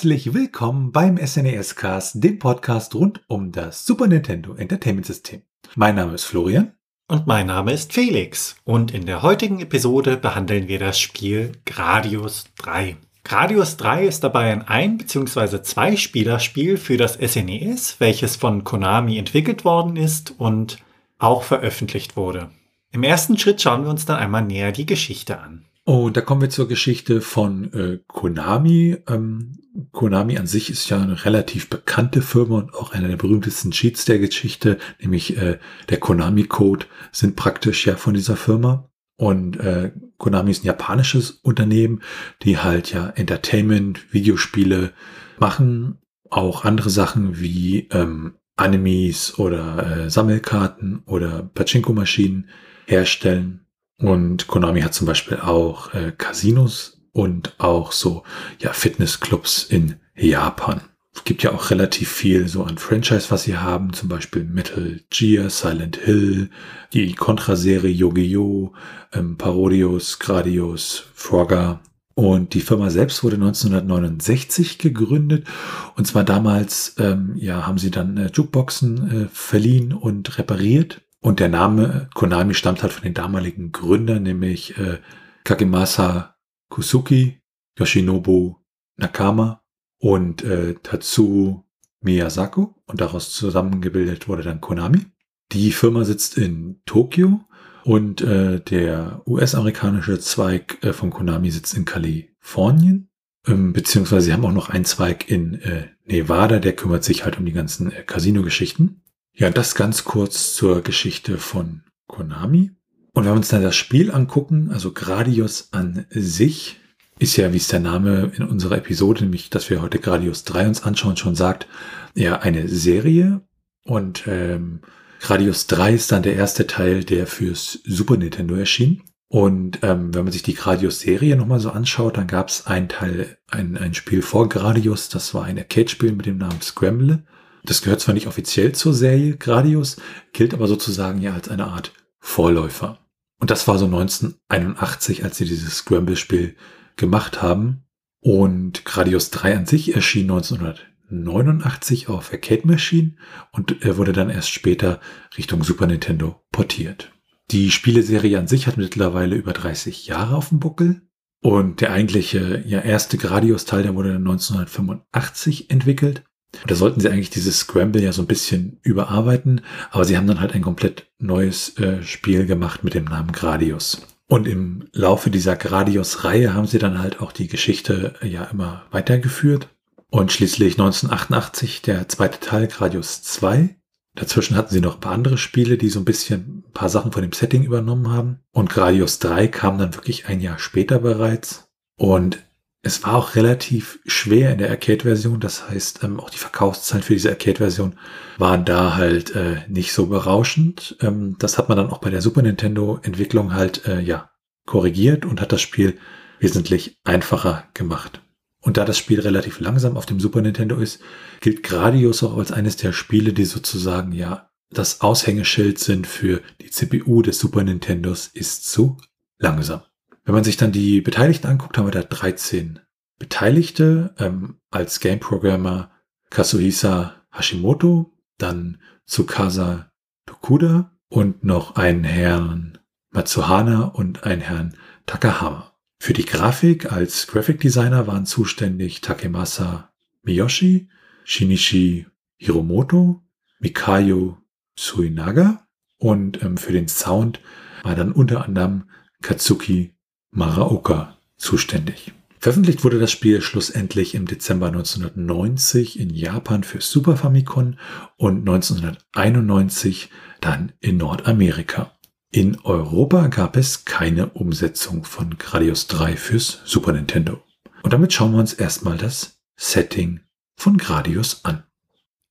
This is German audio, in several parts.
herzlich willkommen beim SNES Cast, dem Podcast rund um das Super Nintendo Entertainment System. Mein Name ist Florian. Und mein Name ist Felix. Und in der heutigen Episode behandeln wir das Spiel Gradius 3. Gradius 3 ist dabei ein Ein- bzw. Zwei-Spieler-Spiel für das SNES, welches von Konami entwickelt worden ist und auch veröffentlicht wurde. Im ersten Schritt schauen wir uns dann einmal näher die Geschichte an. Und da kommen wir zur Geschichte von äh, Konami. Ähm, Konami an sich ist ja eine relativ bekannte Firma und auch einer der berühmtesten Cheats der Geschichte, nämlich äh, der Konami-Code, sind praktisch ja von dieser Firma. Und äh, Konami ist ein japanisches Unternehmen, die halt ja Entertainment, Videospiele machen, auch andere Sachen wie ähm, Animes oder äh, Sammelkarten oder Pachinko-Maschinen herstellen. Und Konami hat zum Beispiel auch äh, Casinos und auch so ja Fitnessclubs in Japan. Es gibt ja auch relativ viel so an Franchise, was sie haben, zum Beispiel Metal Gear, Silent Hill, die Contra-Serie Yu-Gi-Oh!, ähm, Parodius, Gradius, Frogger. Und die Firma selbst wurde 1969 gegründet. Und zwar damals, ähm, ja, haben sie dann äh, Jukeboxen äh, verliehen und repariert. Und der Name Konami stammt halt von den damaligen Gründern, nämlich äh, Kakemasa Kusuki, Yoshinobu Nakama und äh, Tatsuo Miyazako. Und daraus zusammengebildet wurde dann Konami. Die Firma sitzt in Tokio und äh, der US-amerikanische Zweig äh, von Konami sitzt in Kalifornien. Ähm, beziehungsweise sie haben auch noch einen Zweig in äh, Nevada, der kümmert sich halt um die ganzen äh, Casino-Geschichten. Ja, das ganz kurz zur Geschichte von Konami. Und wenn wir uns dann das Spiel angucken, also Gradius an sich, ist ja, wie es der Name in unserer Episode, nämlich, dass wir heute Gradius 3 uns anschauen, schon sagt, ja, eine Serie. Und ähm, Gradius 3 ist dann der erste Teil, der fürs Super Nintendo erschien. Und ähm, wenn man sich die Gradius-Serie nochmal so anschaut, dann gab es ein Teil, ein, ein Spiel vor Gradius, das war ein Arcade-Spiel mit dem Namen Scramble. Das gehört zwar nicht offiziell zur Serie Gradius, gilt aber sozusagen ja als eine Art Vorläufer. Und das war so 1981, als sie dieses Scramble-Spiel gemacht haben. Und Gradius 3 an sich erschien 1989 auf Arcade Machine und er wurde dann erst später Richtung Super Nintendo portiert. Die Spieleserie an sich hat mittlerweile über 30 Jahre auf dem Buckel. Und der eigentliche, ja, erste Gradius-Teil, der wurde dann 1985 entwickelt. Da sollten sie eigentlich dieses Scramble ja so ein bisschen überarbeiten, aber sie haben dann halt ein komplett neues äh, Spiel gemacht mit dem Namen Gradius. Und im Laufe dieser Gradius-Reihe haben sie dann halt auch die Geschichte äh, ja immer weitergeführt. Und schließlich 1988 der zweite Teil, Gradius 2. Dazwischen hatten sie noch ein paar andere Spiele, die so ein bisschen ein paar Sachen von dem Setting übernommen haben. Und Gradius 3 kam dann wirklich ein Jahr später bereits. Und es war auch relativ schwer in der Arcade-Version. Das heißt, ähm, auch die Verkaufszahlen für diese Arcade-Version waren da halt äh, nicht so berauschend. Ähm, das hat man dann auch bei der Super Nintendo-Entwicklung halt äh, ja korrigiert und hat das Spiel wesentlich einfacher gemacht. Und da das Spiel relativ langsam auf dem Super Nintendo ist, gilt Gradius auch als eines der Spiele, die sozusagen ja das Aushängeschild sind für die CPU des Super Nintendos ist zu langsam. Wenn man sich dann die Beteiligten anguckt, haben wir da 13 Beteiligte. Ähm, als Game Programmer Kazuhisa Hashimoto, dann Tsukasa Tokuda und noch einen Herrn Matsuhana und einen Herrn Takahama. Für die Grafik als Graphic Designer waren zuständig Takemasa Miyoshi, Shinichi Hiromoto, Mikayo Suinaga und ähm, für den Sound war dann unter anderem Katsuki Maraoka zuständig. Veröffentlicht wurde das Spiel schlussendlich im Dezember 1990 in Japan für Super Famicom und 1991 dann in Nordamerika. In Europa gab es keine Umsetzung von Gradius 3 fürs Super Nintendo. Und damit schauen wir uns erstmal das Setting von Gradius an.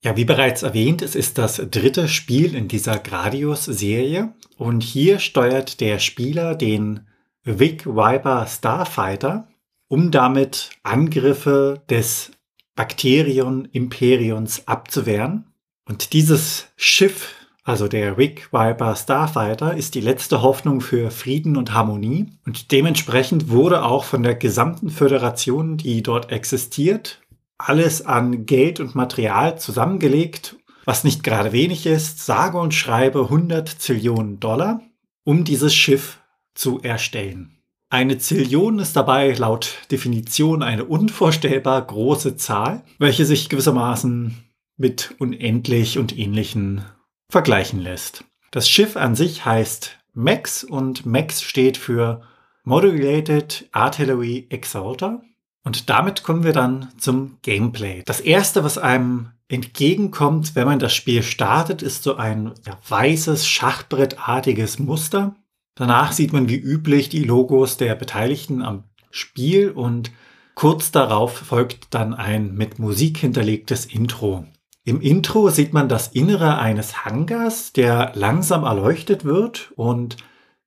Ja, wie bereits erwähnt, es ist das dritte Spiel in dieser Gradius-Serie und hier steuert der Spieler den Vic Viper Starfighter, um damit Angriffe des Bakterion Imperions abzuwehren. Und dieses Schiff, also der Rick Viper Starfighter, ist die letzte Hoffnung für Frieden und Harmonie. Und dementsprechend wurde auch von der gesamten Föderation, die dort existiert, alles an Geld und Material zusammengelegt, was nicht gerade wenig ist, sage und schreibe 100 Zillionen Dollar, um dieses Schiff zu erstellen. Eine Zillion ist dabei laut Definition eine unvorstellbar große Zahl, welche sich gewissermaßen mit unendlich und ähnlichen vergleichen lässt. Das Schiff an sich heißt MAX und MAX steht für Modulated Artillery Exalter und damit kommen wir dann zum Gameplay. Das erste, was einem entgegenkommt, wenn man das Spiel startet, ist so ein ja, weißes, schachbrettartiges Muster. Danach sieht man wie üblich die Logos der Beteiligten am Spiel und kurz darauf folgt dann ein mit Musik hinterlegtes Intro. Im Intro sieht man das Innere eines Hangars, der langsam erleuchtet wird und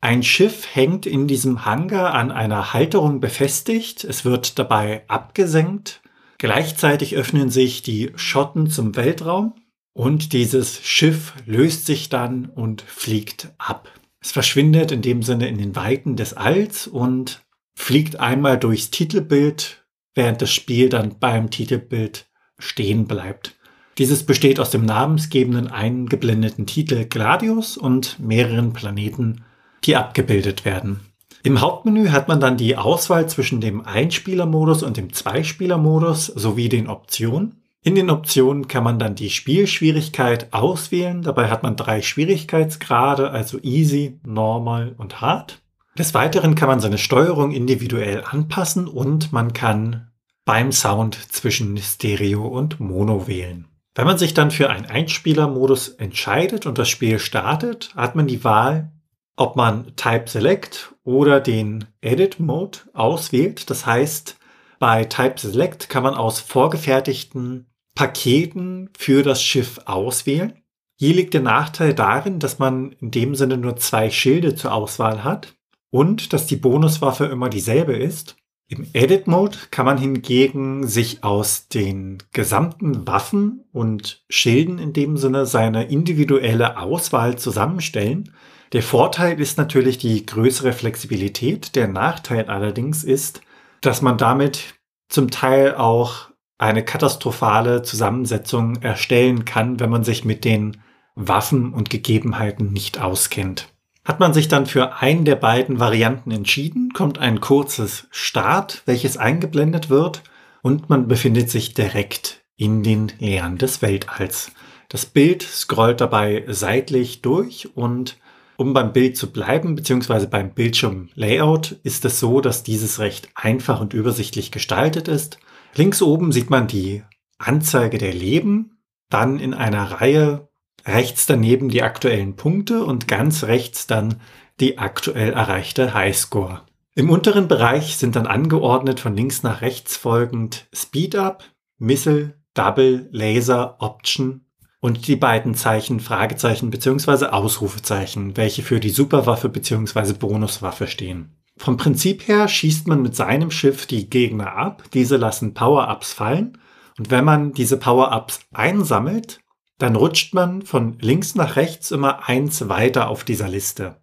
ein Schiff hängt in diesem Hangar an einer Halterung befestigt. Es wird dabei abgesenkt. Gleichzeitig öffnen sich die Schotten zum Weltraum und dieses Schiff löst sich dann und fliegt ab. Es verschwindet in dem Sinne in den Weiten des Alls und fliegt einmal durchs Titelbild, während das Spiel dann beim Titelbild stehen bleibt. Dieses besteht aus dem namensgebenden eingeblendeten Titel Gladius und mehreren Planeten die abgebildet werden. Im Hauptmenü hat man dann die Auswahl zwischen dem Einspielermodus und dem Zweispielermodus sowie den Optionen. In den Optionen kann man dann die Spielschwierigkeit auswählen. Dabei hat man drei Schwierigkeitsgrade, also Easy, Normal und Hard. Des Weiteren kann man seine Steuerung individuell anpassen und man kann beim Sound zwischen Stereo und Mono wählen. Wenn man sich dann für einen Einspielermodus entscheidet und das Spiel startet, hat man die Wahl, ob man Type Select oder den Edit Mode auswählt. Das heißt, bei Type Select kann man aus vorgefertigten Paketen für das Schiff auswählen. Hier liegt der Nachteil darin, dass man in dem Sinne nur zwei Schilde zur Auswahl hat und dass die Bonuswaffe immer dieselbe ist. Im Edit Mode kann man hingegen sich aus den gesamten Waffen und Schilden in dem Sinne seine individuelle Auswahl zusammenstellen der Vorteil ist natürlich die größere Flexibilität. Der Nachteil allerdings ist, dass man damit zum Teil auch eine katastrophale Zusammensetzung erstellen kann, wenn man sich mit den Waffen und Gegebenheiten nicht auskennt. Hat man sich dann für einen der beiden Varianten entschieden, kommt ein kurzes Start, welches eingeblendet wird und man befindet sich direkt in den Leeren des Weltalls. Das Bild scrollt dabei seitlich durch und um beim Bild zu bleiben, beziehungsweise beim Bildschirmlayout, ist es so, dass dieses recht einfach und übersichtlich gestaltet ist. Links oben sieht man die Anzeige der Leben, dann in einer Reihe rechts daneben die aktuellen Punkte und ganz rechts dann die aktuell erreichte Highscore. Im unteren Bereich sind dann angeordnet von links nach rechts folgend Speed Up, Missile, Double, Laser, Option und die beiden Zeichen Fragezeichen bzw. Ausrufezeichen, welche für die Superwaffe bzw. Bonuswaffe stehen. Vom Prinzip her schießt man mit seinem Schiff die Gegner ab, diese lassen Power-Ups fallen und wenn man diese Power-Ups einsammelt, dann rutscht man von links nach rechts immer eins weiter auf dieser Liste.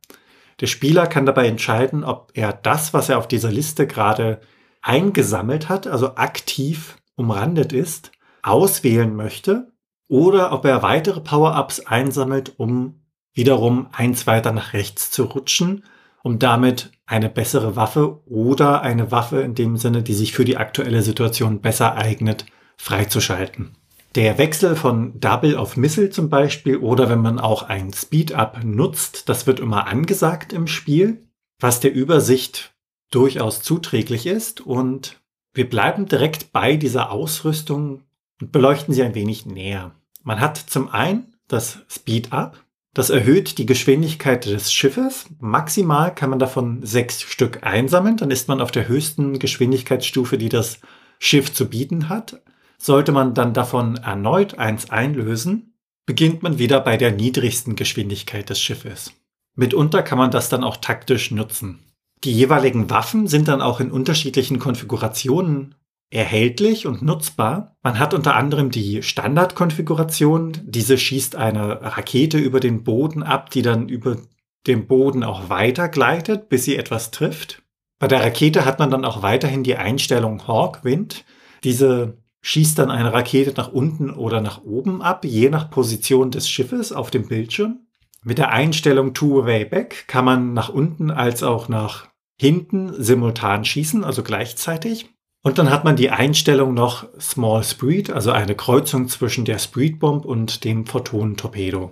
Der Spieler kann dabei entscheiden, ob er das, was er auf dieser Liste gerade eingesammelt hat, also aktiv umrandet ist, auswählen möchte oder ob er weitere Power-Ups einsammelt, um wiederum eins weiter nach rechts zu rutschen, um damit eine bessere Waffe oder eine Waffe in dem Sinne, die sich für die aktuelle Situation besser eignet, freizuschalten. Der Wechsel von Double auf Missile zum Beispiel oder wenn man auch ein Speed-Up nutzt, das wird immer angesagt im Spiel, was der Übersicht durchaus zuträglich ist und wir bleiben direkt bei dieser Ausrüstung und beleuchten sie ein wenig näher. Man hat zum einen das Speed Up. Das erhöht die Geschwindigkeit des Schiffes. Maximal kann man davon sechs Stück einsammeln. Dann ist man auf der höchsten Geschwindigkeitsstufe, die das Schiff zu bieten hat. Sollte man dann davon erneut eins einlösen, beginnt man wieder bei der niedrigsten Geschwindigkeit des Schiffes. Mitunter kann man das dann auch taktisch nutzen. Die jeweiligen Waffen sind dann auch in unterschiedlichen Konfigurationen erhältlich und nutzbar. Man hat unter anderem die Standardkonfiguration. Diese schießt eine Rakete über den Boden ab, die dann über dem Boden auch weiter gleitet, bis sie etwas trifft. Bei der Rakete hat man dann auch weiterhin die Einstellung Hawkwind. Diese schießt dann eine Rakete nach unten oder nach oben ab, je nach Position des Schiffes auf dem Bildschirm. Mit der Einstellung Two-Way Back kann man nach unten als auch nach hinten simultan schießen, also gleichzeitig. Und dann hat man die Einstellung noch Small Speed, also eine Kreuzung zwischen der Speed Bomb und dem Photonentorpedo.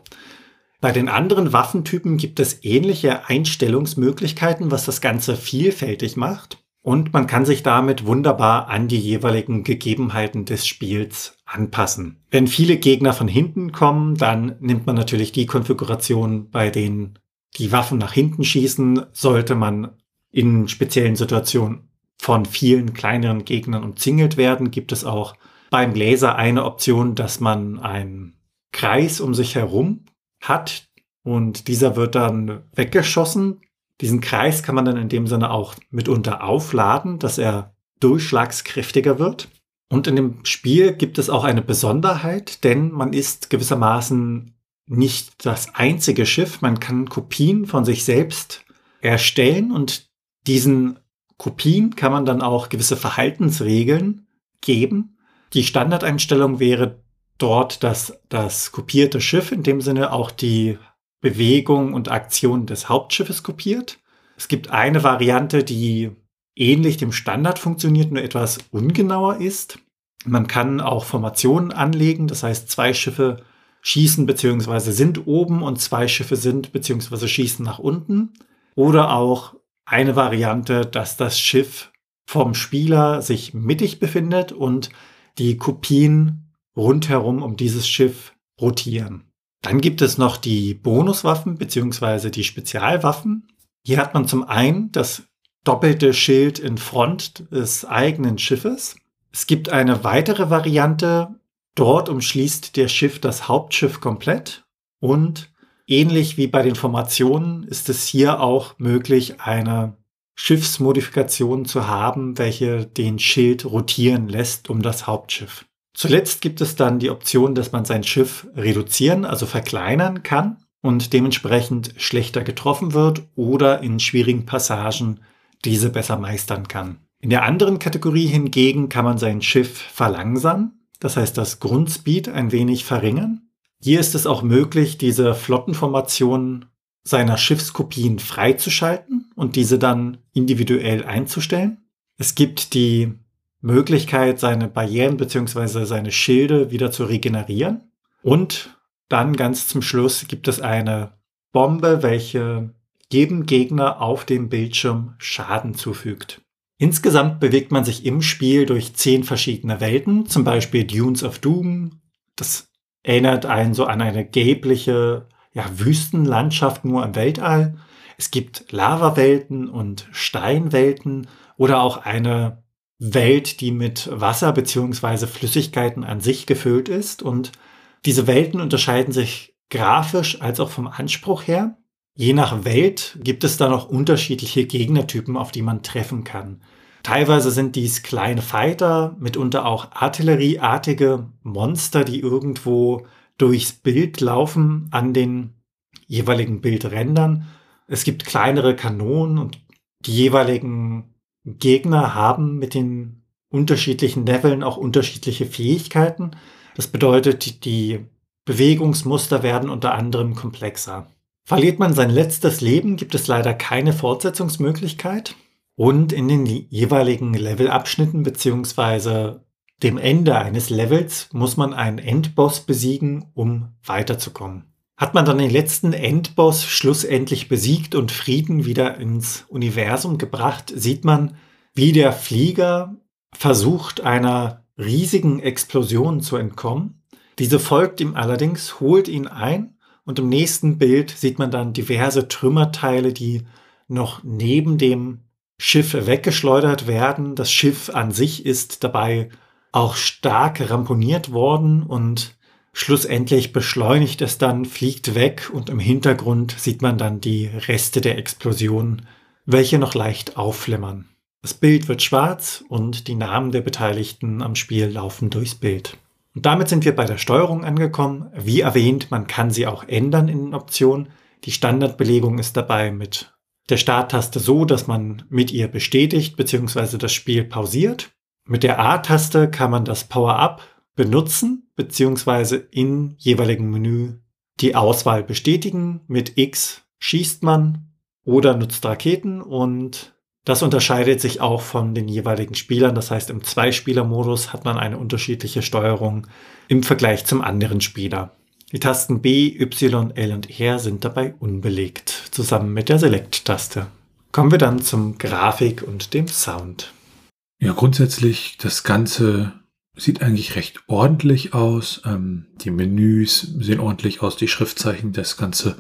Bei den anderen Waffentypen gibt es ähnliche Einstellungsmöglichkeiten, was das Ganze vielfältig macht. Und man kann sich damit wunderbar an die jeweiligen Gegebenheiten des Spiels anpassen. Wenn viele Gegner von hinten kommen, dann nimmt man natürlich die Konfiguration, bei denen die Waffen nach hinten schießen. Sollte man in speziellen Situationen von vielen kleineren Gegnern umzingelt werden, gibt es auch beim Laser eine Option, dass man einen Kreis um sich herum hat und dieser wird dann weggeschossen. Diesen Kreis kann man dann in dem Sinne auch mitunter aufladen, dass er durchschlagskräftiger wird. Und in dem Spiel gibt es auch eine Besonderheit, denn man ist gewissermaßen nicht das einzige Schiff. Man kann Kopien von sich selbst erstellen und diesen Kopien kann man dann auch gewisse Verhaltensregeln geben. Die Standardeinstellung wäre dort, dass das kopierte Schiff in dem Sinne auch die Bewegung und Aktion des Hauptschiffes kopiert. Es gibt eine Variante, die ähnlich dem Standard funktioniert, nur etwas ungenauer ist. Man kann auch Formationen anlegen, das heißt zwei Schiffe schießen bzw. sind oben und zwei Schiffe sind bzw. schießen nach unten. Oder auch eine Variante, dass das Schiff vom Spieler sich mittig befindet und die Kopien rundherum um dieses Schiff rotieren. Dann gibt es noch die Bonuswaffen bzw. die Spezialwaffen. Hier hat man zum einen das doppelte Schild in Front des eigenen Schiffes. Es gibt eine weitere Variante. Dort umschließt der Schiff das Hauptschiff komplett. Und ähnlich wie bei den Formationen ist es hier auch möglich, eine Schiffsmodifikation zu haben, welche den Schild rotieren lässt um das Hauptschiff. Zuletzt gibt es dann die Option, dass man sein Schiff reduzieren, also verkleinern kann und dementsprechend schlechter getroffen wird oder in schwierigen Passagen diese besser meistern kann. In der anderen Kategorie hingegen kann man sein Schiff verlangsamen, das heißt das Grundspeed ein wenig verringern. Hier ist es auch möglich, diese Flottenformation seiner Schiffskopien freizuschalten und diese dann individuell einzustellen. Es gibt die Möglichkeit, seine Barrieren bzw. seine Schilde wieder zu regenerieren. Und dann ganz zum Schluss gibt es eine Bombe, welche jedem Gegner auf dem Bildschirm Schaden zufügt. Insgesamt bewegt man sich im Spiel durch zehn verschiedene Welten, zum Beispiel Dunes of Doom. Das erinnert einen so an eine gelbliche ja, Wüstenlandschaft nur im Weltall. Es gibt Lavawelten und Steinwelten oder auch eine Welt, die mit Wasser beziehungsweise Flüssigkeiten an sich gefüllt ist. Und diese Welten unterscheiden sich grafisch als auch vom Anspruch her. Je nach Welt gibt es da noch unterschiedliche Gegnertypen, auf die man treffen kann. Teilweise sind dies kleine Fighter, mitunter auch artillerieartige Monster, die irgendwo durchs Bild laufen an den jeweiligen Bildrändern. Es gibt kleinere Kanonen und die jeweiligen Gegner haben mit den unterschiedlichen Leveln auch unterschiedliche Fähigkeiten. Das bedeutet, die Bewegungsmuster werden unter anderem komplexer. Verliert man sein letztes Leben, gibt es leider keine Fortsetzungsmöglichkeit. Und in den jeweiligen Levelabschnitten beziehungsweise dem Ende eines Levels muss man einen Endboss besiegen, um weiterzukommen. Hat man dann den letzten Endboss schlussendlich besiegt und Frieden wieder ins Universum gebracht, sieht man, wie der Flieger versucht, einer riesigen Explosion zu entkommen. Diese folgt ihm allerdings, holt ihn ein und im nächsten Bild sieht man dann diverse Trümmerteile, die noch neben dem Schiff weggeschleudert werden. Das Schiff an sich ist dabei auch stark ramponiert worden und Schlussendlich beschleunigt es dann, fliegt weg und im Hintergrund sieht man dann die Reste der Explosion, welche noch leicht aufflimmern. Das Bild wird schwarz und die Namen der Beteiligten am Spiel laufen durchs Bild. Und damit sind wir bei der Steuerung angekommen. Wie erwähnt, man kann sie auch ändern in den Optionen. Die Standardbelegung ist dabei mit der Starttaste so, dass man mit ihr bestätigt bzw. das Spiel pausiert. Mit der A-Taste kann man das Power-Up benutzen bzw. in jeweiligen Menü die Auswahl bestätigen. Mit X schießt man oder nutzt Raketen und das unterscheidet sich auch von den jeweiligen Spielern. Das heißt, im Zwei-Spieler-Modus hat man eine unterschiedliche Steuerung im Vergleich zum anderen Spieler. Die Tasten B, Y, L und R sind dabei unbelegt, zusammen mit der Select-Taste. Kommen wir dann zum Grafik und dem Sound. Ja, grundsätzlich, das Ganze sieht eigentlich recht ordentlich aus. Ähm, die Menüs sehen ordentlich aus, die Schriftzeichen, das Ganze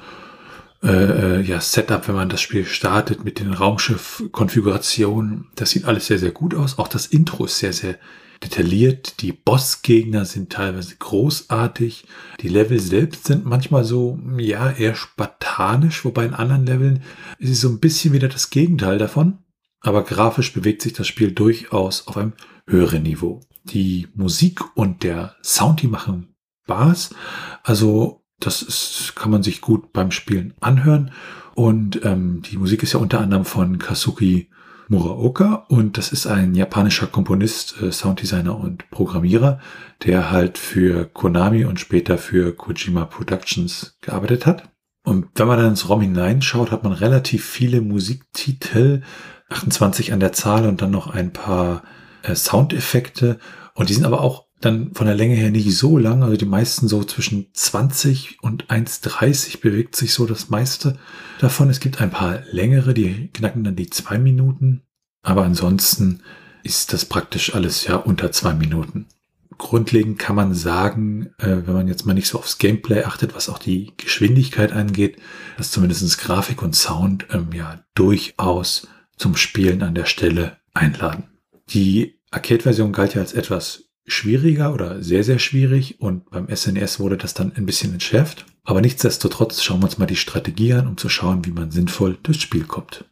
äh, äh ja, Setup, wenn man das Spiel startet mit den Raumschiff-Konfigurationen. Das sieht alles sehr, sehr gut aus. Auch das Intro ist sehr, sehr detailliert. Die Bossgegner sind teilweise großartig. Die Level selbst sind manchmal so, ja, eher spartanisch, wobei in anderen Leveln ist es so ein bisschen wieder das Gegenteil davon. Aber grafisch bewegt sich das Spiel durchaus auf einem höheren Niveau. Die Musik und der Sound, die machen Spaß. Also, das ist, kann man sich gut beim Spielen anhören. Und ähm, die Musik ist ja unter anderem von Kazuki Muraoka und das ist ein japanischer Komponist, äh, Sounddesigner und Programmierer, der halt für Konami und später für Kojima Productions gearbeitet hat. Und wenn man dann ins ROM hineinschaut, hat man relativ viele Musiktitel, 28 an der Zahl und dann noch ein paar äh, Soundeffekte. Und die sind aber auch dann von der Länge her nicht so lang. Also die meisten so zwischen 20 und 1,30 bewegt sich so das meiste davon. Es gibt ein paar längere, die knacken dann die zwei Minuten. Aber ansonsten ist das praktisch alles ja unter zwei Minuten. Grundlegend kann man sagen, äh, wenn man jetzt mal nicht so aufs Gameplay achtet, was auch die Geschwindigkeit angeht, dass zumindest Grafik und Sound ähm, ja durchaus zum Spielen an der Stelle einladen. Die Arcade-Version galt ja als etwas schwieriger oder sehr, sehr schwierig und beim SNES e wurde das dann ein bisschen entschärft. Aber nichtsdestotrotz schauen wir uns mal die Strategie an, um zu schauen, wie man sinnvoll durchs Spiel kommt.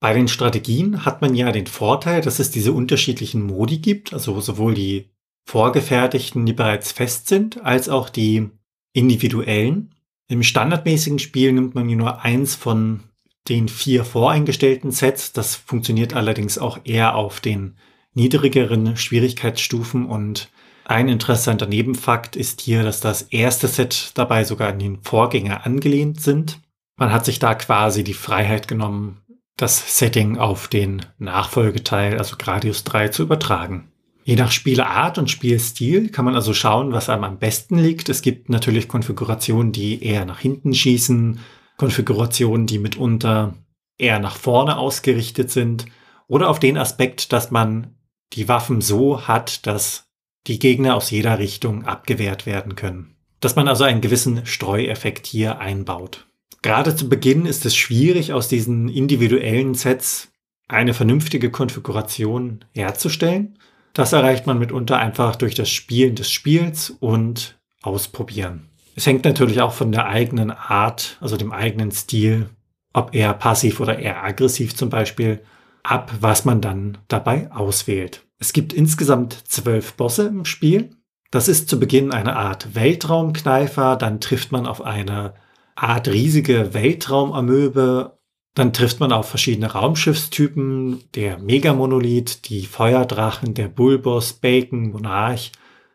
Bei den Strategien hat man ja den Vorteil, dass es diese unterschiedlichen Modi gibt, also sowohl die vorgefertigten, die bereits fest sind, als auch die individuellen. Im standardmäßigen Spiel nimmt man nur eins von den vier voreingestellten Sets. Das funktioniert allerdings auch eher auf den niedrigeren Schwierigkeitsstufen und ein interessanter Nebenfakt ist hier, dass das erste Set dabei sogar an den Vorgänger angelehnt sind. Man hat sich da quasi die Freiheit genommen, das Setting auf den Nachfolgeteil, also Gradius 3, zu übertragen. Je nach Spielart und Spielstil kann man also schauen, was einem am besten liegt. Es gibt natürlich Konfigurationen, die eher nach hinten schießen, Konfigurationen, die mitunter eher nach vorne ausgerichtet sind oder auf den Aspekt, dass man die Waffen so hat, dass die Gegner aus jeder Richtung abgewehrt werden können. Dass man also einen gewissen Streueffekt hier einbaut. Gerade zu Beginn ist es schwierig, aus diesen individuellen Sets eine vernünftige Konfiguration herzustellen. Das erreicht man mitunter einfach durch das Spielen des Spiels und Ausprobieren. Es hängt natürlich auch von der eigenen Art, also dem eigenen Stil, ob eher passiv oder eher aggressiv zum Beispiel, ab, was man dann dabei auswählt. Es gibt insgesamt zwölf Bosse im Spiel. Das ist zu Beginn eine Art Weltraumkneifer, dann trifft man auf eine Art riesige Weltraumamöbe, dann trifft man auf verschiedene Raumschiffstypen, der Megamonolith, die Feuerdrachen, der Bullboss, Bacon, Monarch,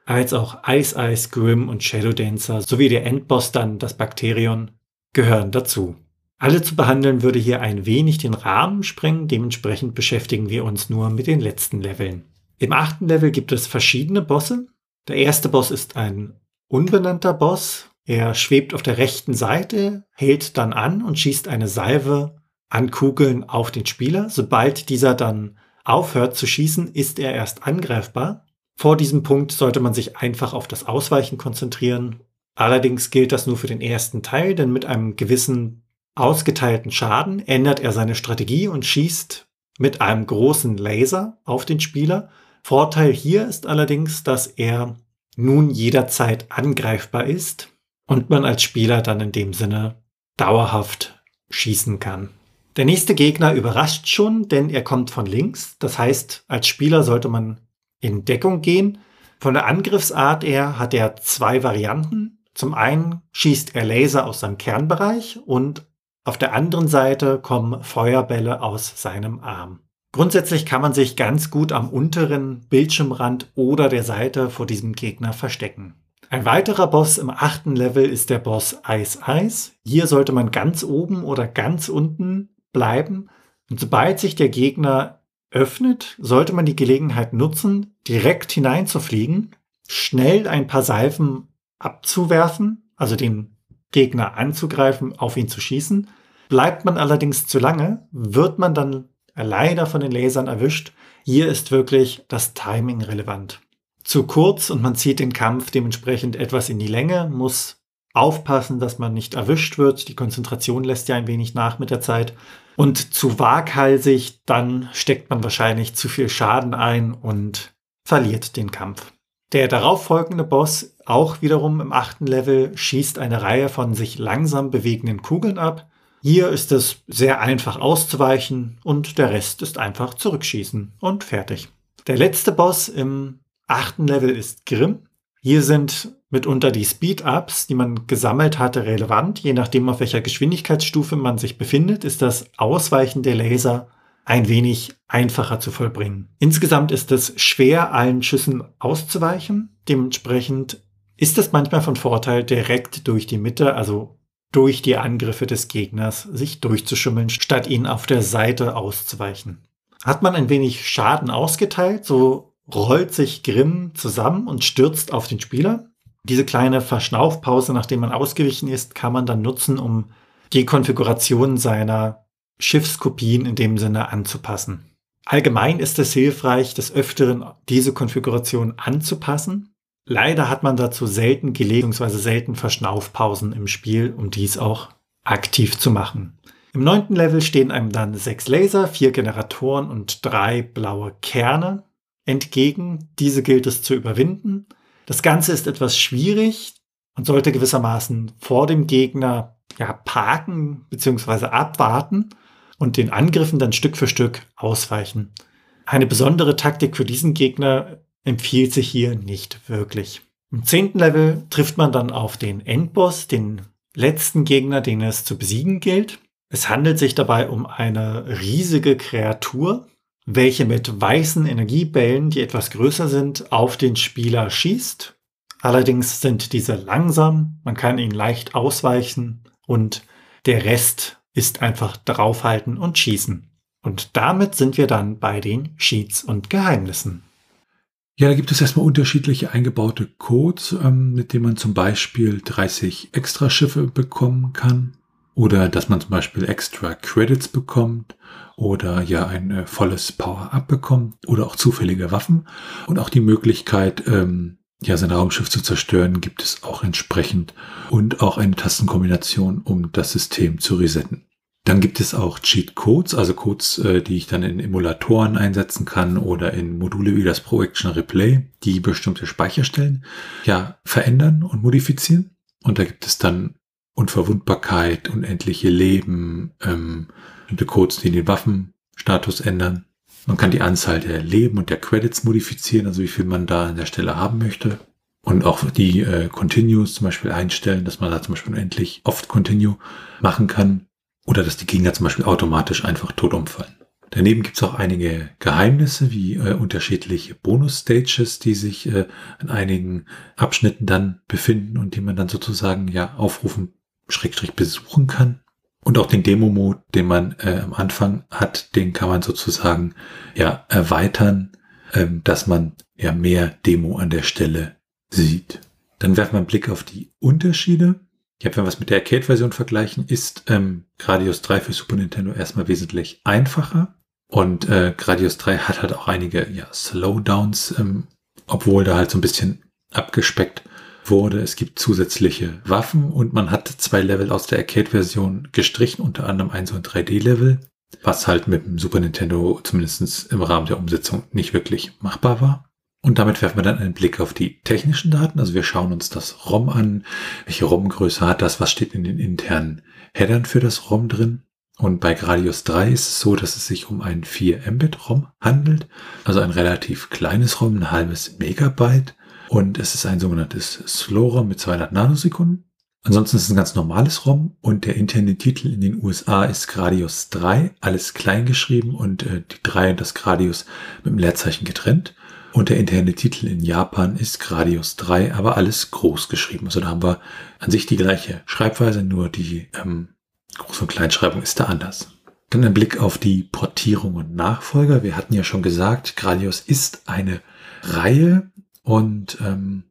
als auch Ice Ice, Grim und Shadow Dancer sowie der Endboss dann das Bakterion gehören dazu. Alle zu behandeln würde hier ein wenig den Rahmen sprengen, dementsprechend beschäftigen wir uns nur mit den letzten Leveln. Im achten Level gibt es verschiedene Bosse. Der erste Boss ist ein unbenannter Boss. Er schwebt auf der rechten Seite, hält dann an und schießt eine Salve an Kugeln auf den Spieler. Sobald dieser dann aufhört zu schießen, ist er erst angreifbar. Vor diesem Punkt sollte man sich einfach auf das Ausweichen konzentrieren. Allerdings gilt das nur für den ersten Teil, denn mit einem gewissen ausgeteilten Schaden ändert er seine Strategie und schießt mit einem großen Laser auf den Spieler. Vorteil hier ist allerdings, dass er nun jederzeit angreifbar ist und man als Spieler dann in dem Sinne dauerhaft schießen kann. Der nächste Gegner überrascht schon, denn er kommt von links. Das heißt, als Spieler sollte man in Deckung gehen. Von der Angriffsart her hat er zwei Varianten. Zum einen schießt er Laser aus seinem Kernbereich und auf der anderen Seite kommen Feuerbälle aus seinem Arm. Grundsätzlich kann man sich ganz gut am unteren Bildschirmrand oder der Seite vor diesem Gegner verstecken. Ein weiterer Boss im achten Level ist der Boss Eis Eis. Hier sollte man ganz oben oder ganz unten bleiben. Und sobald sich der Gegner öffnet, sollte man die Gelegenheit nutzen, direkt hineinzufliegen, schnell ein paar Salven abzuwerfen, also den Gegner anzugreifen, auf ihn zu schießen. Bleibt man allerdings zu lange, wird man dann leider von den Lasern erwischt. Hier ist wirklich das Timing relevant. Zu kurz und man zieht den Kampf dementsprechend etwas in die Länge, muss aufpassen, dass man nicht erwischt wird. Die Konzentration lässt ja ein wenig nach mit der Zeit. Und zu waghalsig, dann steckt man wahrscheinlich zu viel Schaden ein und verliert den Kampf. Der darauffolgende Boss, auch wiederum im achten Level, schießt eine Reihe von sich langsam bewegenden Kugeln ab. Hier ist es sehr einfach auszuweichen und der Rest ist einfach zurückschießen und fertig. Der letzte Boss im achten Level ist Grimm. Hier sind mitunter die Speed-Ups, die man gesammelt hatte, relevant. Je nachdem, auf welcher Geschwindigkeitsstufe man sich befindet, ist das Ausweichen der Laser ein wenig einfacher zu vollbringen. Insgesamt ist es schwer, allen Schüssen auszuweichen. Dementsprechend ist es manchmal von Vorteil, direkt durch die Mitte, also durch die Angriffe des Gegners, sich durchzuschummeln, statt ihn auf der Seite auszuweichen. Hat man ein wenig Schaden ausgeteilt, so rollt sich Grimm zusammen und stürzt auf den Spieler. Diese kleine Verschnaufpause, nachdem man ausgewichen ist, kann man dann nutzen, um die Konfiguration seiner Schiffskopien in dem Sinne anzupassen. Allgemein ist es hilfreich, des Öfteren diese Konfiguration anzupassen. Leider hat man dazu selten Gelegenheit bzw. selten Verschnaufpausen im Spiel, um dies auch aktiv zu machen. Im neunten Level stehen einem dann sechs Laser, vier Generatoren und drei blaue Kerne entgegen. Diese gilt es zu überwinden. Das Ganze ist etwas schwierig und sollte gewissermaßen vor dem Gegner ja, parken bzw. abwarten und den Angriffen dann Stück für Stück ausweichen. Eine besondere Taktik für diesen Gegner empfiehlt sich hier nicht wirklich. Im zehnten Level trifft man dann auf den Endboss, den letzten Gegner, den es zu besiegen gilt. Es handelt sich dabei um eine riesige Kreatur, welche mit weißen Energiebällen, die etwas größer sind, auf den Spieler schießt. Allerdings sind diese langsam, man kann ihnen leicht ausweichen und der Rest ist einfach draufhalten und schießen. Und damit sind wir dann bei den Cheats und Geheimnissen. Ja, da gibt es erstmal unterschiedliche eingebaute Codes, ähm, mit denen man zum Beispiel 30 Extraschiffe bekommen kann. Oder dass man zum Beispiel extra Credits bekommt. Oder ja ein äh, volles Power-Up bekommt. Oder auch zufällige Waffen. Und auch die Möglichkeit, ähm, ja, sein Raumschiff zu zerstören, gibt es auch entsprechend. Und auch eine Tastenkombination, um das System zu resetten. Dann gibt es auch Cheat Codes, also Codes, äh, die ich dann in Emulatoren einsetzen kann oder in Module wie das Pro Action Replay, die bestimmte Speicherstellen ja verändern und modifizieren. Und da gibt es dann Unverwundbarkeit, unendliche Leben, ähm, bestimmte Codes, die den Waffenstatus ändern. Man kann die Anzahl der Leben und der Credits modifizieren, also wie viel man da an der Stelle haben möchte. Und auch die äh, Continues zum Beispiel einstellen, dass man da zum Beispiel unendlich oft Continue machen kann. Oder dass die Gegner zum Beispiel automatisch einfach tot umfallen. Daneben gibt es auch einige Geheimnisse wie äh, unterschiedliche Bonus-Stages, die sich äh, an einigen Abschnitten dann befinden und die man dann sozusagen ja aufrufen Schrägstrich besuchen kann. Und auch den Demo-Mode, den man äh, am Anfang hat, den kann man sozusagen ja erweitern, ähm, dass man ja mehr Demo an der Stelle sieht. Dann werfen wir einen Blick auf die Unterschiede. Ja, wenn wir es mit der Arcade-Version vergleichen, ist ähm, Gradius 3 für Super Nintendo erstmal wesentlich einfacher. Und äh, Gradius 3 hat halt auch einige ja, Slowdowns, ähm, obwohl da halt so ein bisschen abgespeckt wurde. Es gibt zusätzliche Waffen und man hat zwei Level aus der Arcade-Version gestrichen, unter anderem ein so ein 3D-Level, was halt mit dem Super Nintendo zumindest im Rahmen der Umsetzung nicht wirklich machbar war. Und damit werfen wir dann einen Blick auf die technischen Daten. Also wir schauen uns das ROM an. Welche ROM-Größe hat das? Was steht in den internen Headern für das ROM drin? Und bei Gradius 3 ist es so, dass es sich um ein 4 Mbit ROM handelt, also ein relativ kleines ROM, ein halbes Megabyte. Und es ist ein sogenanntes Slow ROM mit 200 Nanosekunden. Ansonsten ist es ein ganz normales ROM und der interne Titel in den USA ist Gradius 3, alles klein geschrieben und äh, die 3 und das Gradius mit dem Leerzeichen getrennt. Und der interne Titel in Japan ist Gradius 3, aber alles groß geschrieben. Also da haben wir an sich die gleiche Schreibweise, nur die ähm, Groß- und Kleinschreibung ist da anders. Dann ein Blick auf die Portierung und Nachfolger. Wir hatten ja schon gesagt, Gradius ist eine Reihe und ähm,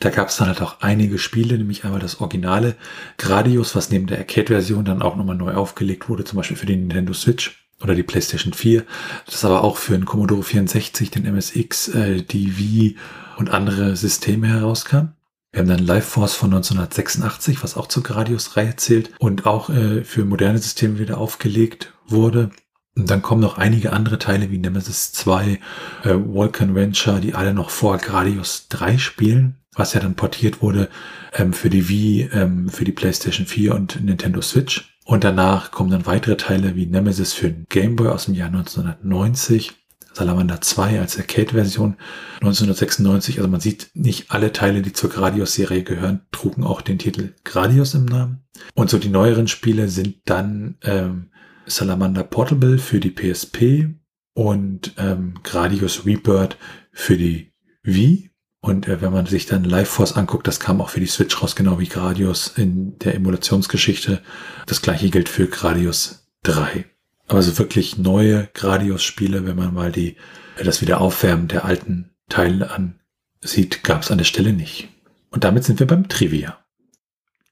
da gab es dann halt auch einige Spiele, nämlich einmal das originale Gradius, was neben der Arcade-Version dann auch nochmal neu aufgelegt wurde, zum Beispiel für die Nintendo Switch oder die PlayStation 4. Das aber auch für den Commodore 64, den MSX, äh, die Wii und andere Systeme herauskam. Wir haben dann Life Force von 1986, was auch zur Gradius-Reihe zählt und auch äh, für moderne Systeme wieder aufgelegt wurde. Und dann kommen noch einige andere Teile wie Nemesis 2, äh, Vulcan Venture, die alle noch vor Gradius 3 spielen, was ja dann portiert wurde ähm, für die Wii, ähm, für die PlayStation 4 und Nintendo Switch. Und danach kommen dann weitere Teile wie Nemesis für den Game Boy aus dem Jahr 1990 Salamander 2 als Arcade-Version 1996. Also man sieht, nicht alle Teile, die zur Gradius-Serie gehören, trugen auch den Titel Gradius im Namen. Und so die neueren Spiele sind dann ähm, Salamander Portable für die PSP und ähm, Gradius Rebirth für die Wii. Und äh, wenn man sich dann Life Force anguckt, das kam auch für die Switch raus, genau wie Gradius in der Emulationsgeschichte. Das gleiche gilt für Gradius 3. Aber so wirklich neue Gradius-Spiele, wenn man mal die, das Wiederaufwärmen der alten Teile ansieht, gab es an der Stelle nicht. Und damit sind wir beim Trivia.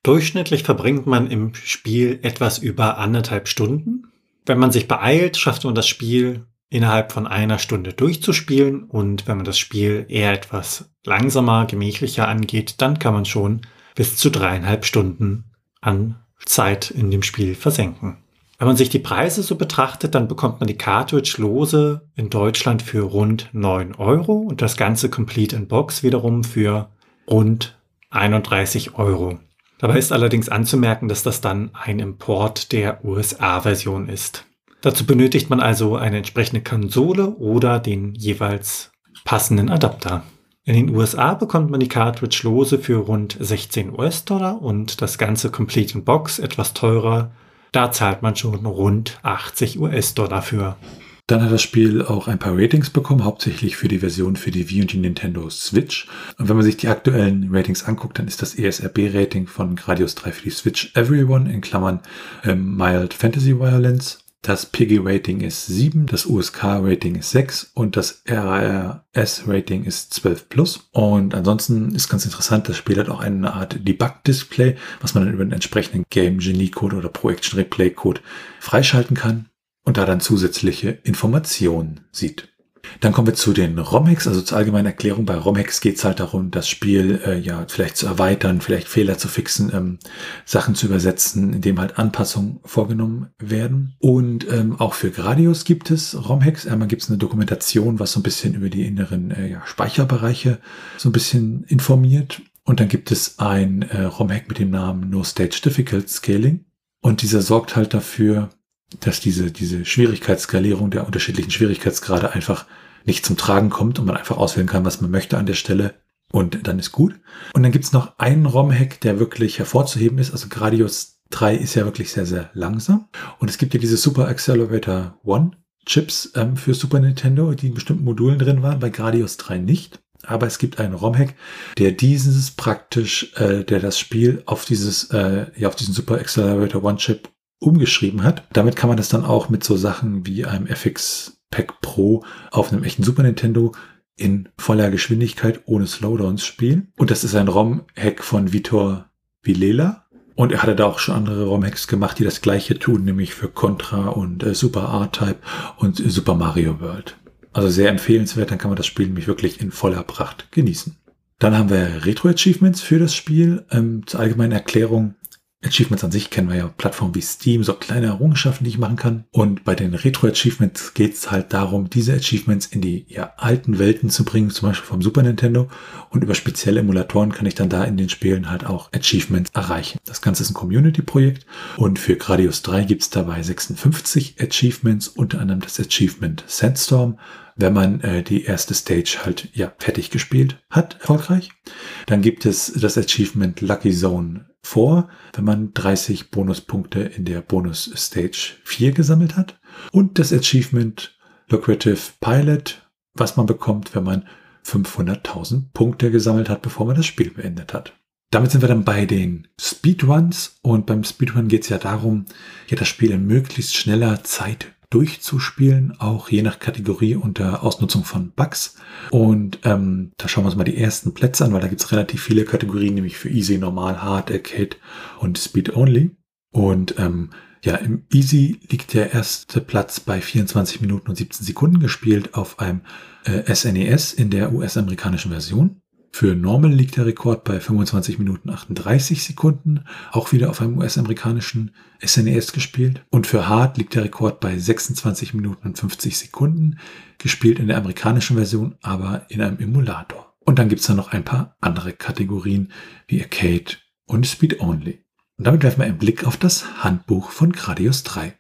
Durchschnittlich verbringt man im Spiel etwas über anderthalb Stunden. Wenn man sich beeilt, schafft man das Spiel innerhalb von einer Stunde durchzuspielen und wenn man das Spiel eher etwas langsamer, gemächlicher angeht, dann kann man schon bis zu dreieinhalb Stunden an Zeit in dem Spiel versenken. Wenn man sich die Preise so betrachtet, dann bekommt man die Cartridge lose in Deutschland für rund 9 Euro und das ganze Complete in Box wiederum für rund 31 Euro. Dabei ist allerdings anzumerken, dass das dann ein Import der USA-Version ist. Dazu benötigt man also eine entsprechende Konsole oder den jeweils passenden Adapter. In den USA bekommt man die Cartridge lose für rund 16 US-Dollar und das ganze Complete in Box etwas teurer da zahlt man schon rund 80 US-Dollar für. Dann hat das Spiel auch ein paar Ratings bekommen, hauptsächlich für die Version für die Wii und die Nintendo Switch. Und wenn man sich die aktuellen Ratings anguckt, dann ist das ESRB-Rating von Gradius 3 für die Switch Everyone in Klammern ähm, Mild Fantasy Violence das PG-Rating ist 7, das USK-Rating ist 6 und das RRS-Rating ist 12 plus. Und ansonsten ist ganz interessant, das Spiel hat auch eine Art Debug-Display, was man dann über den entsprechenden Game Genie-Code oder Pro Action Replay-Code freischalten kann und da dann zusätzliche Informationen sieht. Dann kommen wir zu den ROM-Hacks, also zur allgemeinen Erklärung. Bei ROM-Hacks geht es halt darum, das Spiel äh, ja vielleicht zu erweitern, vielleicht Fehler zu fixen, ähm, Sachen zu übersetzen, indem halt Anpassungen vorgenommen werden. Und ähm, auch für Gradius gibt es ROM-Hacks. Einmal gibt es eine Dokumentation, was so ein bisschen über die inneren äh, ja, Speicherbereiche so ein bisschen informiert. Und dann gibt es ein äh, ROM-Hack mit dem Namen No Stage Difficult Scaling. Und dieser sorgt halt dafür, dass diese, diese Schwierigkeitsskalierung der unterschiedlichen Schwierigkeitsgrade einfach nicht zum Tragen kommt und man einfach auswählen kann, was man möchte an der Stelle und dann ist gut. Und dann gibt's noch einen ROM-Hack, der wirklich hervorzuheben ist. Also Gradius 3 ist ja wirklich sehr, sehr langsam. Und es gibt ja diese Super Accelerator One Chips ähm, für Super Nintendo, die in bestimmten Modulen drin waren, bei Gradius 3 nicht. Aber es gibt einen ROM-Hack, der dieses praktisch, äh, der das Spiel auf dieses, äh, ja, auf diesen Super Accelerator One Chip umgeschrieben hat. Damit kann man das dann auch mit so Sachen wie einem FX Pack Pro auf einem echten Super Nintendo in voller Geschwindigkeit ohne Slowdowns spielen. Und das ist ein ROM-Hack von Vitor Vilela. Und er hatte da auch schon andere ROM-Hacks gemacht, die das gleiche tun, nämlich für Contra und äh, Super R-Type und äh, Super Mario World. Also sehr empfehlenswert, dann kann man das Spiel nämlich wirklich in voller Pracht genießen. Dann haben wir Retro-Achievements für das Spiel. Ähm, zur allgemeinen Erklärung, Achievements an sich kennen wir ja Plattformen wie Steam, so kleine Errungenschaften, die ich machen kann. Und bei den Retro-Achievements geht es halt darum, diese Achievements in die ja, alten Welten zu bringen, zum Beispiel vom Super Nintendo. Und über spezielle Emulatoren kann ich dann da in den Spielen halt auch Achievements erreichen. Das Ganze ist ein Community-Projekt und für Gradius 3 gibt es dabei 56 Achievements, unter anderem das Achievement Sandstorm, wenn man äh, die erste Stage halt ja fertig gespielt hat, erfolgreich. Dann gibt es das Achievement Lucky Zone 4, wenn man 30 Bonuspunkte in der Bonus Stage 4 gesammelt hat. Und das Achievement Lucrative Pilot, was man bekommt, wenn man 500.000 Punkte gesammelt hat, bevor man das Spiel beendet hat. Damit sind wir dann bei den Speedruns und beim Speedrun geht es ja darum, ja das Spiel in möglichst schneller Zeit durchzuspielen, auch je nach Kategorie unter Ausnutzung von Bugs. Und ähm, da schauen wir uns mal die ersten Plätze an, weil da gibt es relativ viele Kategorien, nämlich für Easy, Normal, Hard, Arcade und Speed Only. Und ähm, ja, im Easy liegt der erste Platz bei 24 Minuten und 17 Sekunden gespielt auf einem äh, SNES e in der US-amerikanischen Version. Für Normal liegt der Rekord bei 25 Minuten 38 Sekunden, auch wieder auf einem US-amerikanischen SNES e gespielt. Und für Hard liegt der Rekord bei 26 Minuten und 50 Sekunden, gespielt in der amerikanischen Version, aber in einem Emulator. Und dann gibt's da noch ein paar andere Kategorien wie Arcade und Speed Only. Und damit werfen wir einen Blick auf das Handbuch von Gradius 3.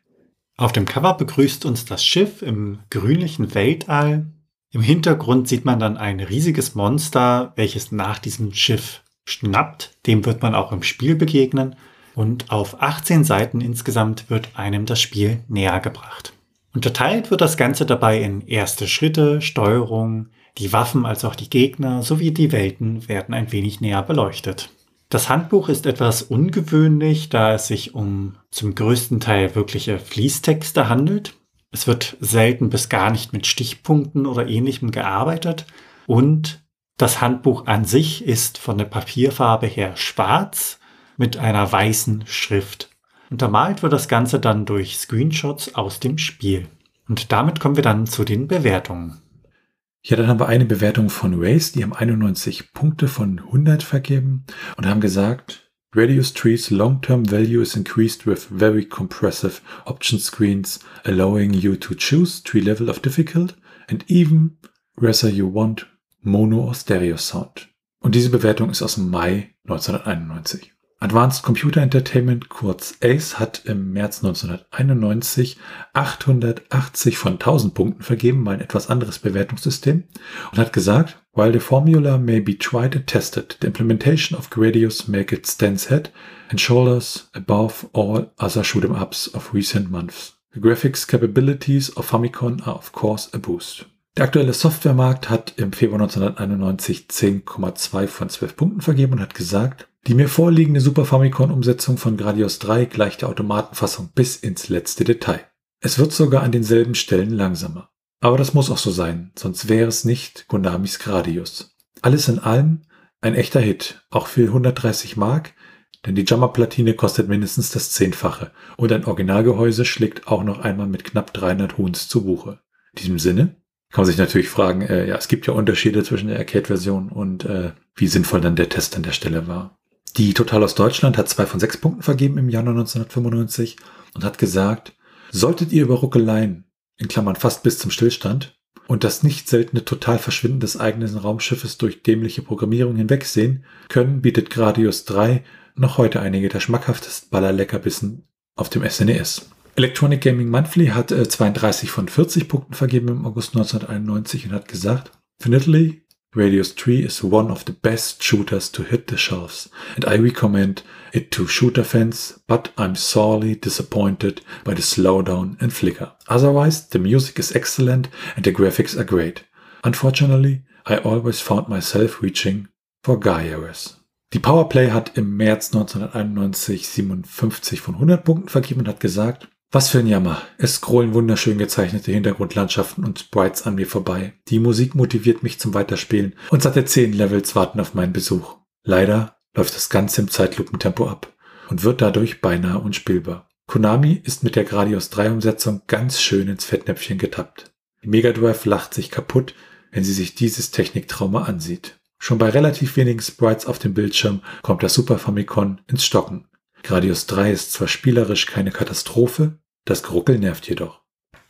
Auf dem Cover begrüßt uns das Schiff im grünlichen Weltall im Hintergrund sieht man dann ein riesiges Monster, welches nach diesem Schiff schnappt. Dem wird man auch im Spiel begegnen. Und auf 18 Seiten insgesamt wird einem das Spiel näher gebracht. Unterteilt wird das Ganze dabei in erste Schritte, Steuerung, die Waffen als auch die Gegner sowie die Welten werden ein wenig näher beleuchtet. Das Handbuch ist etwas ungewöhnlich, da es sich um zum größten Teil wirkliche Fließtexte handelt. Es wird selten bis gar nicht mit Stichpunkten oder ähnlichem gearbeitet und das Handbuch an sich ist von der Papierfarbe her schwarz mit einer weißen Schrift. Untermalt wird das Ganze dann durch Screenshots aus dem Spiel. Und damit kommen wir dann zu den Bewertungen. Ja, dann haben wir eine Bewertung von Race, die haben 91 Punkte von 100 vergeben und haben gesagt, Radius tree's long-term value is increased with very compressive option screens, allowing you to choose tree level of difficult and even whether you want Mono or Stereo Sound. Und diese Bewertung ist aus dem Mai 1991. Advanced Computer Entertainment, kurz ACE, hat im März 1991 880 von 1000 Punkten vergeben, mal ein etwas anderes Bewertungssystem, und hat gesagt, while the formula may be tried and tested, the implementation of Gradius make it stands head and shoulders above all other shoot'em ups of recent months. The graphics capabilities of Famicom are of course a boost. Der aktuelle Softwaremarkt hat im Februar 1991 10,2 von 12 Punkten vergeben und hat gesagt, die mir vorliegende Super Famicom-Umsetzung von Gradius 3 gleicht der Automatenfassung bis ins letzte Detail. Es wird sogar an denselben Stellen langsamer. Aber das muss auch so sein, sonst wäre es nicht Konamis Gradius. Alles in allem ein echter Hit, auch für 130 Mark, denn die Jammer-Platine kostet mindestens das Zehnfache und ein Originalgehäuse schlägt auch noch einmal mit knapp 300 Huns zu Buche. In diesem Sinne kann man sich natürlich fragen, äh, ja, es gibt ja Unterschiede zwischen der Arcade-Version und äh, wie sinnvoll dann der Test an der Stelle war. Die Total aus Deutschland hat zwei von sechs Punkten vergeben im Januar 1995 und hat gesagt, solltet ihr über Ruckeleien, in Klammern fast bis zum Stillstand, und das nicht seltene total Verschwinden des eigenen Raumschiffes durch dämliche Programmierung hinwegsehen können, bietet Gradius 3 noch heute einige der schmackhaftesten Ballerleckerbissen auf dem SNES. E Electronic Gaming Monthly hat äh, 32 von 40 Punkten vergeben im August 1991 und hat gesagt, Finally, Radius 3 is one of the best shooters to hit the shelves, and I recommend it to shooter fans, but I'm sorely disappointed by the slowdown and flicker. Otherwise, the music is excellent and the graphics are great. Unfortunately, I always found myself reaching for errors. Die Powerplay hat im März 1991 57 von 100 Punkten vergeben und hat gesagt, was für ein Jammer. Es scrollen wunderschön gezeichnete Hintergrundlandschaften und Sprites an mir vorbei. Die Musik motiviert mich zum Weiterspielen und satte zehn Levels warten auf meinen Besuch. Leider läuft das Ganze im Zeitlupentempo ab und wird dadurch beinahe unspielbar. Konami ist mit der Gradius 3 Umsetzung ganz schön ins Fettnäpfchen getappt. Die Mega Drive lacht sich kaputt, wenn sie sich dieses Techniktrauma ansieht. Schon bei relativ wenigen Sprites auf dem Bildschirm kommt das Super Famicom ins Stocken. Gradius 3 ist zwar spielerisch keine Katastrophe, das Geruckel nervt jedoch.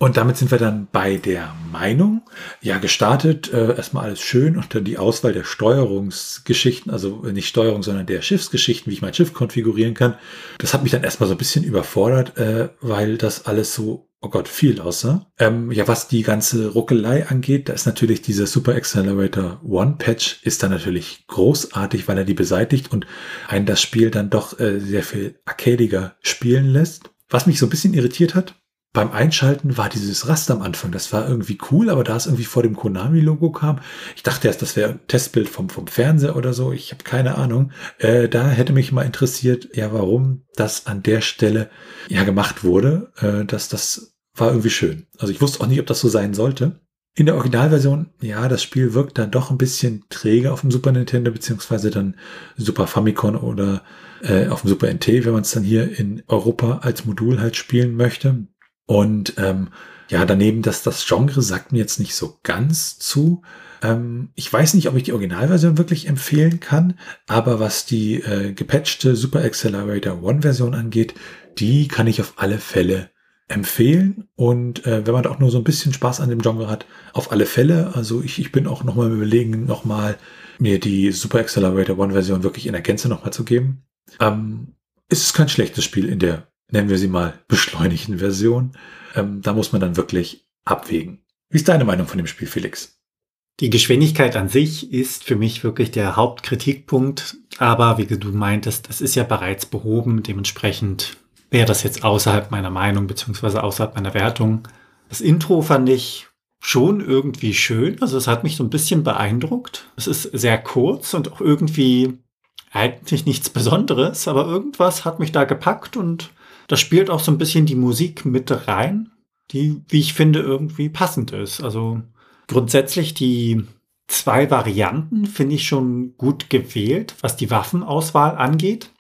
Und damit sind wir dann bei der Meinung. Ja, gestartet, äh, erstmal alles schön und dann die Auswahl der Steuerungsgeschichten, also nicht Steuerung, sondern der Schiffsgeschichten, wie ich mein Schiff konfigurieren kann. Das hat mich dann erstmal so ein bisschen überfordert, äh, weil das alles so, oh Gott, viel aussah. Ähm, ja, was die ganze Ruckelei angeht, da ist natürlich dieser Super Accelerator One Patch ist dann natürlich großartig, weil er die beseitigt und einen das Spiel dann doch äh, sehr viel arcadiger spielen lässt. Was mich so ein bisschen irritiert hat, beim Einschalten war dieses Raster am Anfang, das war irgendwie cool, aber da es irgendwie vor dem Konami-Logo kam, ich dachte erst, das wäre ein Testbild vom, vom Fernseher oder so, ich habe keine Ahnung. Äh, da hätte mich mal interessiert, ja, warum das an der Stelle ja gemacht wurde. Äh, dass das war irgendwie schön. Also ich wusste auch nicht, ob das so sein sollte. In der Originalversion, ja, das Spiel wirkt dann doch ein bisschen träge auf dem Super Nintendo, beziehungsweise dann Super Famicom oder äh, auf dem Super NT, wenn man es dann hier in Europa als Modul halt spielen möchte. Und ähm, ja, daneben, dass das Genre sagt mir jetzt nicht so ganz zu. Ähm, ich weiß nicht, ob ich die Originalversion wirklich empfehlen kann, aber was die äh, gepatchte Super Accelerator One Version angeht, die kann ich auf alle Fälle empfehlen. Und äh, wenn man auch nur so ein bisschen Spaß an dem Genre hat, auf alle Fälle. Also ich, ich bin auch nochmal überlegen, nochmal mir die Super Accelerator One Version wirklich in der Gänze nochmal zu geben. Ähm, ist es kein schlechtes Spiel in der nennen wir sie mal, beschleunigten Version. Ähm, da muss man dann wirklich abwägen. Wie ist deine Meinung von dem Spiel, Felix? Die Geschwindigkeit an sich ist für mich wirklich der Hauptkritikpunkt. Aber wie du meintest, das ist ja bereits behoben. Dementsprechend wäre das jetzt außerhalb meiner Meinung beziehungsweise außerhalb meiner Wertung. Das Intro fand ich schon irgendwie schön. Also es hat mich so ein bisschen beeindruckt. Es ist sehr kurz und auch irgendwie eigentlich nichts Besonderes, aber irgendwas hat mich da gepackt und da spielt auch so ein bisschen die Musik mit rein, die, wie ich finde, irgendwie passend ist. Also grundsätzlich die zwei Varianten finde ich schon gut gewählt, was die Waffenauswahl angeht.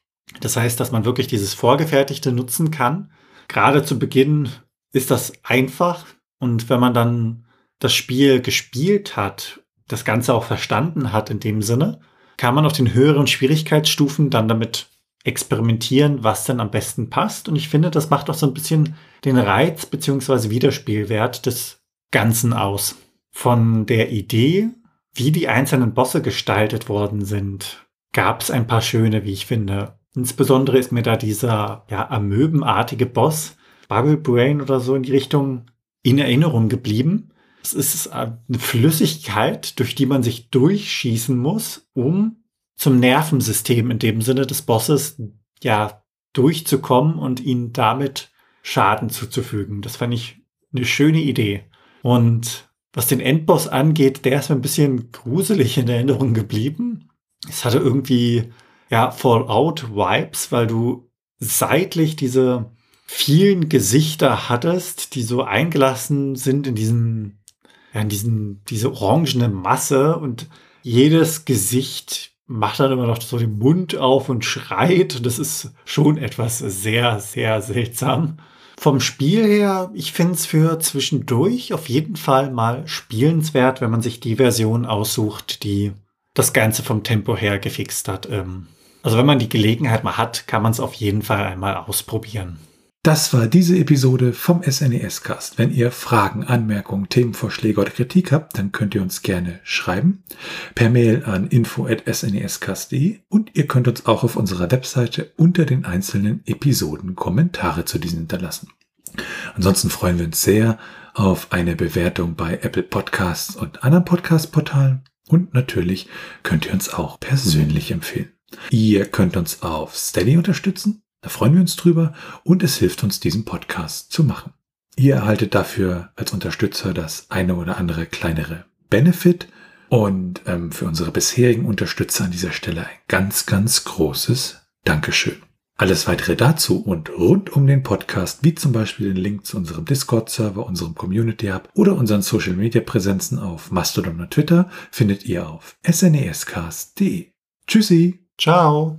Das heißt, dass man wirklich dieses Vorgefertigte nutzen kann. Gerade zu Beginn ist das einfach. Und wenn man dann das Spiel gespielt hat, das Ganze auch verstanden hat in dem Sinne, kann man auf den höheren Schwierigkeitsstufen dann damit experimentieren, was denn am besten passt. Und ich finde, das macht auch so ein bisschen den Reiz bzw. Wiederspielwert des Ganzen aus. Von der Idee, wie die einzelnen Bosse gestaltet worden sind, gab es ein paar schöne, wie ich finde. Insbesondere ist mir da dieser ja, amöbenartige Boss, Bubble Brain oder so in die Richtung, in Erinnerung geblieben. Es ist eine Flüssigkeit, durch die man sich durchschießen muss, um zum Nervensystem in dem Sinne des Bosses ja durchzukommen und ihnen damit Schaden zuzufügen. Das fand ich eine schöne Idee. Und was den Endboss angeht, der ist mir ein bisschen gruselig in Erinnerung geblieben. Es hatte irgendwie ja Fallout-Vibes, weil du seitlich diese vielen Gesichter hattest, die so eingelassen sind in diesen, ja, in diesen, diese orangene Masse und jedes Gesicht macht dann immer noch so den Mund auf und schreit. Das ist schon etwas sehr, sehr seltsam. Vom Spiel her, ich finde es für zwischendurch auf jeden Fall mal spielenswert, wenn man sich die Version aussucht, die das Ganze vom Tempo her gefixt hat. Ähm, also wenn man die Gelegenheit mal hat, kann man es auf jeden Fall einmal ausprobieren. Das war diese Episode vom SNES Cast. Wenn ihr Fragen, Anmerkungen, Themenvorschläge oder Kritik habt, dann könnt ihr uns gerne schreiben per Mail an info@snescast.de und ihr könnt uns auch auf unserer Webseite unter den einzelnen Episoden Kommentare zu diesen hinterlassen. Ansonsten freuen wir uns sehr auf eine Bewertung bei Apple Podcasts und anderen Podcast-Portalen und natürlich könnt ihr uns auch persönlich empfehlen. Ihr könnt uns auf Steady unterstützen da freuen wir uns drüber und es hilft uns, diesen Podcast zu machen. Ihr erhaltet dafür als Unterstützer das eine oder andere kleinere Benefit und ähm, für unsere bisherigen Unterstützer an dieser Stelle ein ganz, ganz großes Dankeschön. Alles weitere dazu und rund um den Podcast, wie zum Beispiel den Link zu unserem Discord-Server, unserem Community Hub oder unseren Social-Media-Präsenzen auf Mastodon und Twitter, findet ihr auf snescast.de. Tschüssi. Ciao.